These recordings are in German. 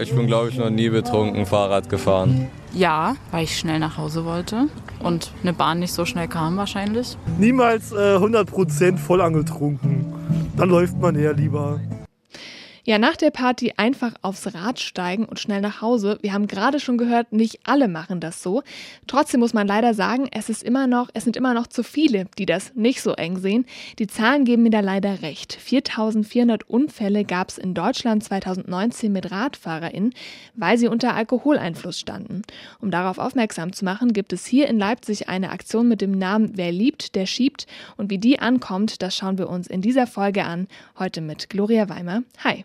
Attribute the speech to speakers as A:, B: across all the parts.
A: Ich bin, glaube ich, noch nie betrunken Fahrrad gefahren.
B: Ja, weil ich schnell nach Hause wollte und eine Bahn nicht so schnell kam wahrscheinlich.
C: Niemals äh, 100% voll angetrunken. Dann läuft man eher lieber.
D: Ja, nach der Party einfach aufs Rad steigen und schnell nach Hause. Wir haben gerade schon gehört, nicht alle machen das so. Trotzdem muss man leider sagen, es ist immer noch, es sind immer noch zu viele, die das nicht so eng sehen. Die Zahlen geben mir da leider recht. 4400 Unfälle gab es in Deutschland 2019 mit RadfahrerInnen, weil sie unter Alkoholeinfluss standen. Um darauf aufmerksam zu machen, gibt es hier in Leipzig eine Aktion mit dem Namen Wer liebt, der schiebt. Und wie die ankommt, das schauen wir uns in dieser Folge an. Heute mit Gloria Weimer. Hi.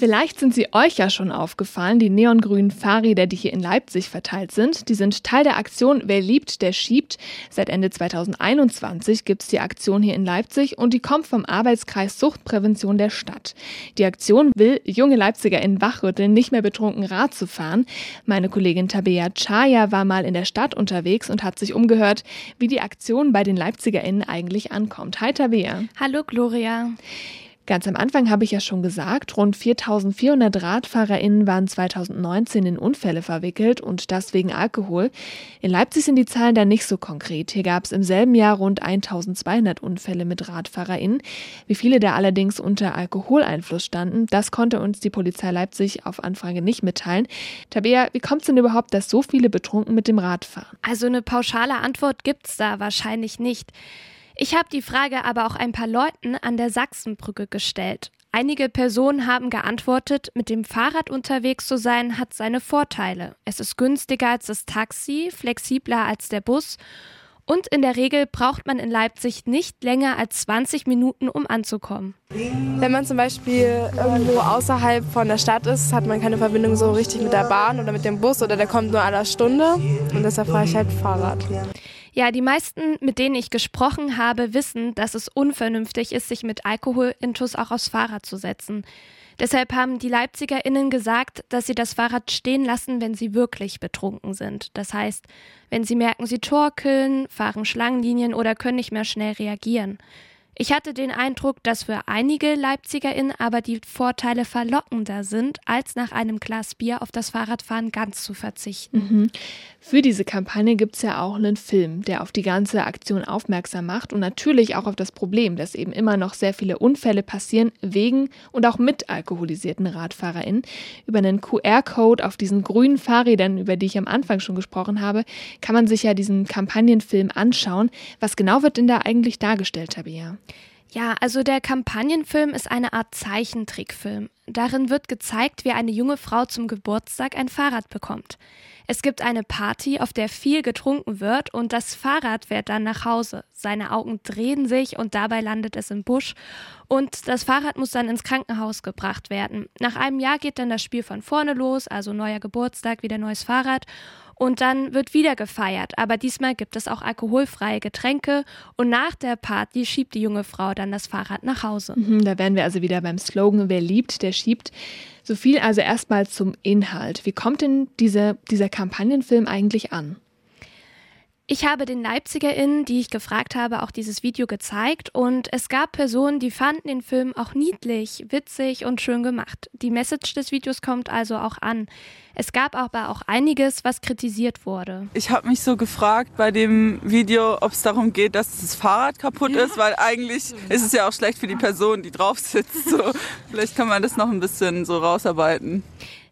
D: Vielleicht sind sie euch ja schon aufgefallen, die neongrünen Fahrräder, die hier in Leipzig verteilt sind. Die sind Teil der Aktion Wer liebt, der schiebt. Seit Ende 2021 gibt es die Aktion hier in Leipzig und die kommt vom Arbeitskreis Suchtprävention der Stadt. Die Aktion will junge Leipziger in wachrütteln, nicht mehr betrunken Rad zu fahren. Meine Kollegin Tabea Chaya war mal in der Stadt unterwegs und hat sich umgehört, wie die Aktion bei den LeipzigerInnen eigentlich ankommt. Hi Tabea.
E: Hallo Gloria.
D: Ganz am Anfang habe ich ja schon gesagt, rund 4400 RadfahrerInnen waren 2019 in Unfälle verwickelt und das wegen Alkohol. In Leipzig sind die Zahlen da nicht so konkret. Hier gab es im selben Jahr rund 1200 Unfälle mit RadfahrerInnen. Wie viele da allerdings unter Alkoholeinfluss standen, das konnte uns die Polizei Leipzig auf Anfrage nicht mitteilen. Tabea, wie kommt es denn überhaupt, dass so viele betrunken mit dem Rad fahren?
E: Also eine pauschale Antwort gibt es da wahrscheinlich nicht. Ich habe die Frage aber auch ein paar Leuten an der Sachsenbrücke gestellt. Einige Personen haben geantwortet, mit dem Fahrrad unterwegs zu sein hat seine Vorteile. Es ist günstiger als das Taxi, flexibler als der Bus und in der Regel braucht man in Leipzig nicht länger als 20 Minuten, um anzukommen.
F: Wenn man zum Beispiel irgendwo außerhalb von der Stadt ist, hat man keine Verbindung so richtig mit der Bahn oder mit dem Bus oder der kommt nur alle Stunde und deshalb fahre ich halt Fahrrad.
E: Ja, die meisten, mit denen ich gesprochen habe, wissen, dass es unvernünftig ist, sich mit Alkoholintus auch aufs Fahrrad zu setzen. Deshalb haben die LeipzigerInnen gesagt, dass sie das Fahrrad stehen lassen, wenn sie wirklich betrunken sind. Das heißt, wenn sie merken, sie torkeln, fahren Schlangenlinien oder können nicht mehr schnell reagieren. Ich hatte den Eindruck, dass für einige LeipzigerInnen aber die Vorteile verlockender sind, als nach einem Glas Bier auf das Fahrradfahren ganz zu verzichten.
D: Mhm. Für diese Kampagne gibt es ja auch einen Film, der auf die ganze Aktion aufmerksam macht und natürlich auch auf das Problem, dass eben immer noch sehr viele Unfälle passieren wegen und auch mit alkoholisierten RadfahrerInnen. Über einen QR-Code auf diesen grünen Fahrrädern, über die ich am Anfang schon gesprochen habe, kann man sich ja diesen Kampagnenfilm anschauen. Was genau wird denn da eigentlich dargestellt, Tabea?
E: Ja, also der Kampagnenfilm ist eine Art Zeichentrickfilm. Darin wird gezeigt, wie eine junge Frau zum Geburtstag ein Fahrrad bekommt. Es gibt eine Party, auf der viel getrunken wird und das Fahrrad fährt dann nach Hause. Seine Augen drehen sich und dabei landet es im Busch und das Fahrrad muss dann ins Krankenhaus gebracht werden. Nach einem Jahr geht dann das Spiel von vorne los, also neuer Geburtstag, wieder neues Fahrrad und dann wird wieder gefeiert. Aber diesmal gibt es auch alkoholfreie Getränke und nach der Party schiebt die junge Frau dann das Fahrrad nach Hause.
D: Mhm, da wären wir also wieder beim Slogan, wer liebt, der schiebt. So viel also erstmal zum Inhalt. Wie kommt denn diese, dieser Kampagnenfilm eigentlich an?
E: Ich habe den LeipzigerInnen, die ich gefragt habe, auch dieses Video gezeigt und es gab Personen, die fanden den Film auch niedlich, witzig und schön gemacht. Die Message des Videos kommt also auch an. Es gab aber auch einiges, was kritisiert wurde.
G: Ich habe mich so gefragt bei dem Video, ob es darum geht, dass das Fahrrad kaputt ist, weil eigentlich ist es ja auch schlecht für die Person, die drauf sitzt. So, vielleicht kann man das noch ein bisschen so rausarbeiten.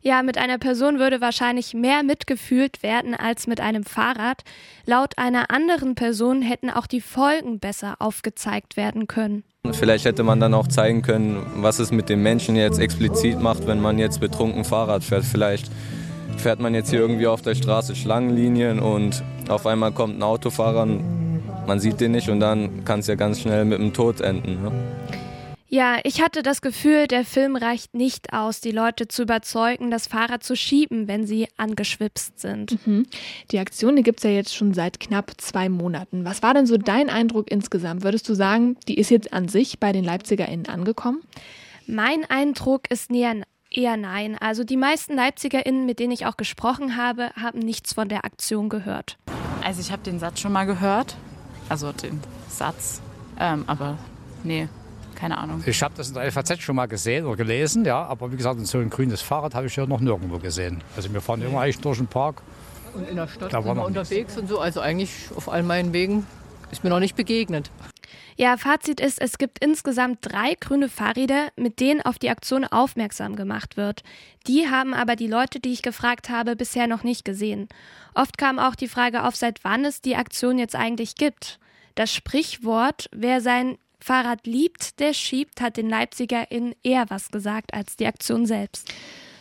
E: Ja, mit einer Person würde wahrscheinlich mehr mitgefühlt werden als mit einem Fahrrad. Laut einer anderen Person hätten auch die Folgen besser aufgezeigt werden können.
A: Vielleicht hätte man dann auch zeigen können, was es mit dem Menschen jetzt explizit macht, wenn man jetzt betrunken Fahrrad fährt. Vielleicht fährt man jetzt hier irgendwie auf der Straße Schlangenlinien und auf einmal kommt ein Autofahrer, man sieht den nicht und dann kann es ja ganz schnell mit dem Tod enden. Ne?
E: Ja, ich hatte das Gefühl, der Film reicht nicht aus, die Leute zu überzeugen, das Fahrrad zu schieben, wenn sie angeschwipst sind.
D: Mhm. Die Aktion, die gibt es ja jetzt schon seit knapp zwei Monaten. Was war denn so dein Eindruck insgesamt? Würdest du sagen, die ist jetzt an sich bei den LeipzigerInnen angekommen?
E: Mein Eindruck ist näher Eher nein. Also die meisten LeipzigerInnen, mit denen ich auch gesprochen habe, haben nichts von der Aktion gehört.
B: Also ich habe den Satz schon mal gehört also den Satz. Ähm, aber nee, keine Ahnung.
H: Ich habe das in der FAZ schon mal gesehen oder gelesen, ja, aber wie gesagt, so ein grünes Fahrrad habe ich ja noch nirgendwo gesehen. Also wir fahren immer eigentlich durch den Park.
I: Und in der Stadt da sind wir unterwegs und so, also eigentlich auf all meinen Wegen ist mir noch nicht begegnet.
E: Ja, Fazit ist, es gibt insgesamt drei grüne Fahrräder, mit denen auf die Aktion aufmerksam gemacht wird. Die haben aber die Leute, die ich gefragt habe, bisher noch nicht gesehen. Oft kam auch die Frage auf, seit wann es die Aktion jetzt eigentlich gibt. Das Sprichwort, wer sein Fahrrad liebt, der schiebt, hat den LeipzigerInnen eher was gesagt als die Aktion selbst.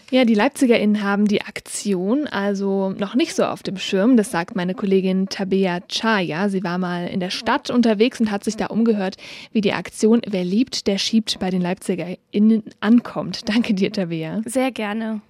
D: Ja, die LeipzigerInnen haben die Aktion also noch nicht so auf dem Schirm. Das sagt meine Kollegin Tabea Chaya. Sie war mal in der Stadt unterwegs und hat sich da umgehört, wie die Aktion Wer liebt, der schiebt bei den LeipzigerInnen ankommt. Danke dir, Tabea.
E: Sehr gerne.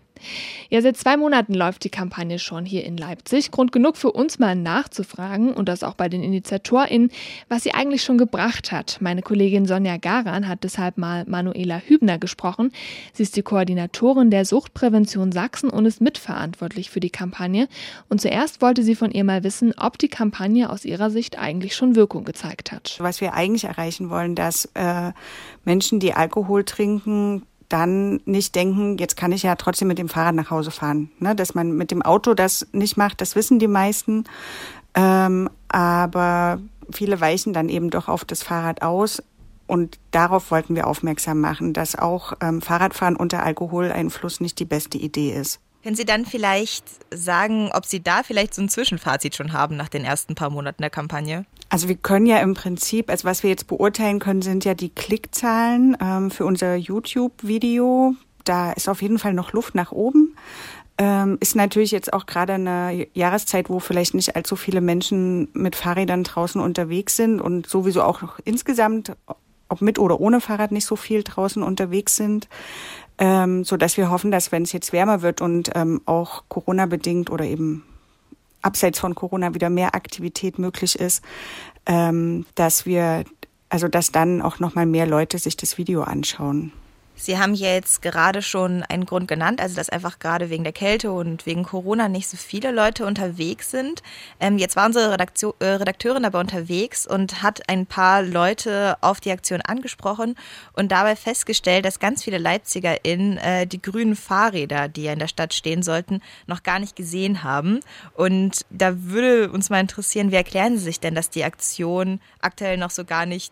D: Ja, seit zwei Monaten läuft die Kampagne schon hier in Leipzig. Grund genug für uns mal nachzufragen und das auch bei den InitiatorInnen, was sie eigentlich schon gebracht hat. Meine Kollegin Sonja Garan hat deshalb mal Manuela Hübner gesprochen. Sie ist die Koordinatorin der Suchtprävention Sachsen und ist mitverantwortlich für die Kampagne. Und zuerst wollte sie von ihr mal wissen, ob die Kampagne aus ihrer Sicht eigentlich schon Wirkung gezeigt hat.
J: Was wir eigentlich erreichen wollen, dass äh, Menschen, die Alkohol trinken, dann nicht denken, jetzt kann ich ja trotzdem mit dem Fahrrad nach Hause fahren. Ne? Dass man mit dem Auto das nicht macht, das wissen die meisten. Ähm, aber viele weichen dann eben doch auf das Fahrrad aus. Und darauf wollten wir aufmerksam machen, dass auch ähm, Fahrradfahren unter Alkoholeinfluss nicht die beste Idee ist.
K: Können Sie dann vielleicht sagen, ob Sie da vielleicht so ein Zwischenfazit schon haben nach den ersten paar Monaten der Kampagne?
J: Also wir können ja im Prinzip, also was wir jetzt beurteilen können, sind ja die Klickzahlen ähm, für unser YouTube-Video. Da ist auf jeden Fall noch Luft nach oben. Ähm, ist natürlich jetzt auch gerade eine Jahreszeit, wo vielleicht nicht allzu viele Menschen mit Fahrrädern draußen unterwegs sind und sowieso auch insgesamt, ob mit oder ohne Fahrrad, nicht so viel draußen unterwegs sind ähm, so dass wir hoffen, dass wenn es jetzt wärmer wird und ähm, auch Corona bedingt oder eben abseits von Corona wieder mehr Aktivität möglich ist, ähm, dass wir also dass dann auch noch mal mehr Leute sich das Video anschauen.
K: Sie haben jetzt gerade schon einen Grund genannt, also dass einfach gerade wegen der Kälte und wegen Corona nicht so viele Leute unterwegs sind. Ähm, jetzt war unsere Redaktion, äh, Redakteurin aber unterwegs und hat ein paar Leute auf die Aktion angesprochen und dabei festgestellt, dass ganz viele LeipzigerInnen äh, die grünen Fahrräder, die ja in der Stadt stehen sollten, noch gar nicht gesehen haben. Und da würde uns mal interessieren, wie erklären Sie sich denn, dass die Aktion aktuell noch so gar nicht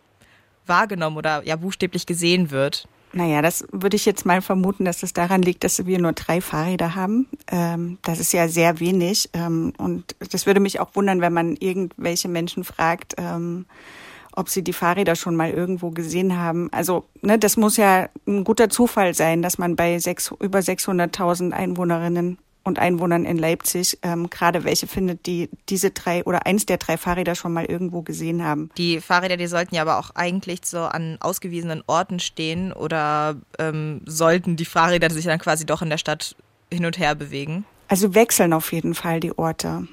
K: wahrgenommen oder ja buchstäblich gesehen wird?
J: Naja, das würde ich jetzt mal vermuten, dass es daran liegt, dass wir nur drei Fahrräder haben. Ähm, das ist ja sehr wenig. Ähm, und das würde mich auch wundern, wenn man irgendwelche Menschen fragt, ähm, ob sie die Fahrräder schon mal irgendwo gesehen haben. Also, ne, das muss ja ein guter Zufall sein, dass man bei sechs, über 600.000 Einwohnerinnen und Einwohnern in Leipzig ähm, gerade welche findet, die diese drei oder eins der drei Fahrräder schon mal irgendwo gesehen haben.
K: Die Fahrräder, die sollten ja aber auch eigentlich so an ausgewiesenen Orten stehen oder ähm, sollten die Fahrräder sich dann quasi doch in der Stadt hin und her bewegen?
J: Also wechseln auf jeden Fall die Orte.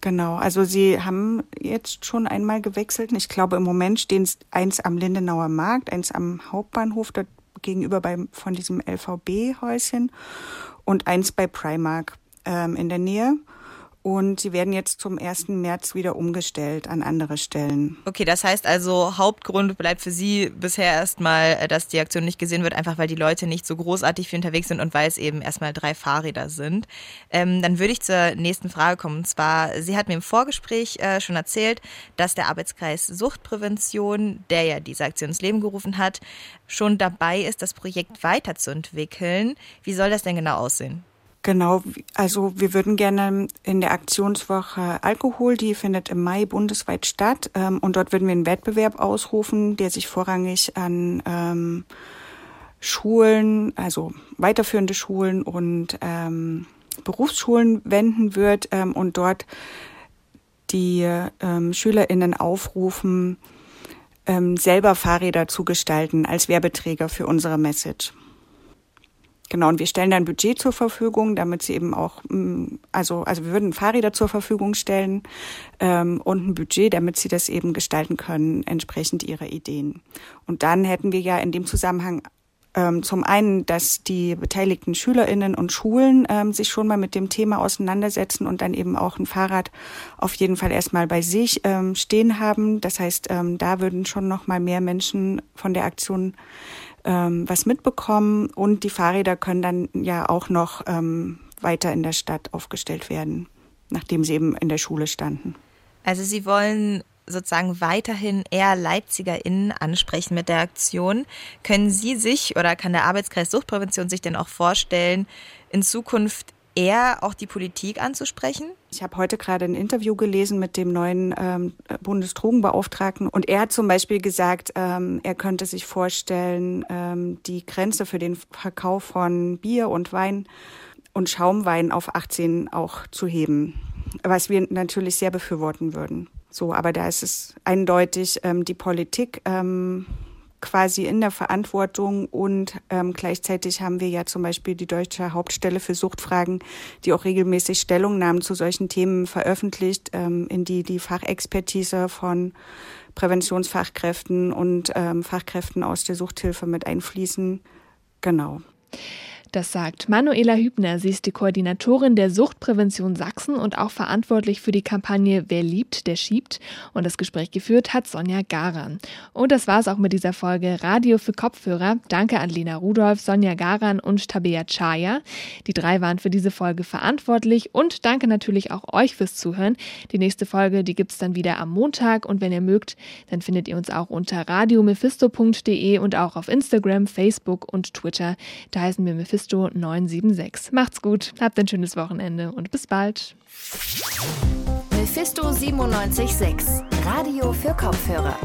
J: Genau, also sie haben jetzt schon einmal gewechselt. Ich glaube, im Moment stehen eins am Lindenauer Markt, eins am Hauptbahnhof, dort gegenüber beim, von diesem LVB-Häuschen und eins bei Primark ähm, in der Nähe. Und sie werden jetzt zum 1. März wieder umgestellt an andere Stellen.
K: Okay, das heißt also, Hauptgrund bleibt für Sie bisher erstmal, äh, dass die Aktion nicht gesehen wird, einfach weil die Leute nicht so großartig viel unterwegs sind und weil es eben erstmal drei Fahrräder sind. Ähm, dann würde ich zur nächsten Frage kommen. Und zwar, Sie hat mir im Vorgespräch äh, schon erzählt, dass der Arbeitskreis Suchtprävention, der ja diese Aktion ins Leben gerufen hat, schon dabei ist, das Projekt weiterzuentwickeln. Wie soll das denn genau aussehen?
J: Genau, also wir würden gerne in der Aktionswoche Alkohol, die findet im Mai bundesweit statt, ähm, und dort würden wir einen Wettbewerb ausrufen, der sich vorrangig an ähm, Schulen, also weiterführende Schulen und ähm, Berufsschulen wenden wird ähm, und dort die ähm, SchülerInnen aufrufen, ähm, selber Fahrräder zu gestalten als Werbeträger für unsere Message. Genau, und wir stellen dann Budget zur Verfügung, damit sie eben auch, mm, also, also wir würden Fahrräder zur Verfügung stellen ähm, und ein Budget, damit sie das eben gestalten können, entsprechend ihrer Ideen. Und dann hätten wir ja in dem Zusammenhang ähm, zum einen, dass die beteiligten Schülerinnen und Schulen ähm, sich schon mal mit dem Thema auseinandersetzen und dann eben auch ein Fahrrad auf jeden Fall erstmal bei sich ähm, stehen haben. Das heißt, ähm, da würden schon noch mal mehr Menschen von der Aktion ähm, was mitbekommen und die Fahrräder können dann ja auch noch ähm, weiter in der Stadt aufgestellt werden, nachdem sie eben in der Schule standen.
K: Also Sie wollen sozusagen weiterhin eher LeipzigerInnen ansprechen mit der Aktion. Können Sie sich oder kann der Arbeitskreis Suchtprävention sich denn auch vorstellen, in Zukunft eher auch die Politik anzusprechen?
J: Ich habe heute gerade ein Interview gelesen mit dem neuen ähm, Bundesdrogenbeauftragten und er hat zum Beispiel gesagt, ähm, er könnte sich vorstellen, ähm, die Grenze für den Verkauf von Bier und Wein und Schaumwein auf 18 auch zu heben, was wir natürlich sehr befürworten würden. So, aber da ist es eindeutig ähm, die Politik ähm, quasi in der Verantwortung und ähm, gleichzeitig haben wir ja zum Beispiel die Deutsche Hauptstelle für Suchtfragen, die auch regelmäßig Stellungnahmen zu solchen Themen veröffentlicht, ähm, in die die Fachexpertise von Präventionsfachkräften und ähm, Fachkräften aus der Suchthilfe mit einfließen. Genau.
D: Das sagt Manuela Hübner. Sie ist die Koordinatorin der Suchtprävention Sachsen und auch verantwortlich für die Kampagne Wer liebt, der schiebt. Und das Gespräch geführt hat Sonja Garan. Und das war es auch mit dieser Folge Radio für Kopfhörer. Danke an Lena Rudolph, Sonja Garan und Tabea Chaya. Die drei waren für diese Folge verantwortlich und danke natürlich auch euch fürs Zuhören. Die nächste Folge, die gibt's dann wieder am Montag und wenn ihr mögt, dann findet ihr uns auch unter radiomephisto.de und auch auf Instagram, Facebook und Twitter. Da heißen wir Mephisto Mephisto 976. Macht's gut, habt ein schönes Wochenende und bis bald.
L: Mephisto 976, Radio für Kopfhörer.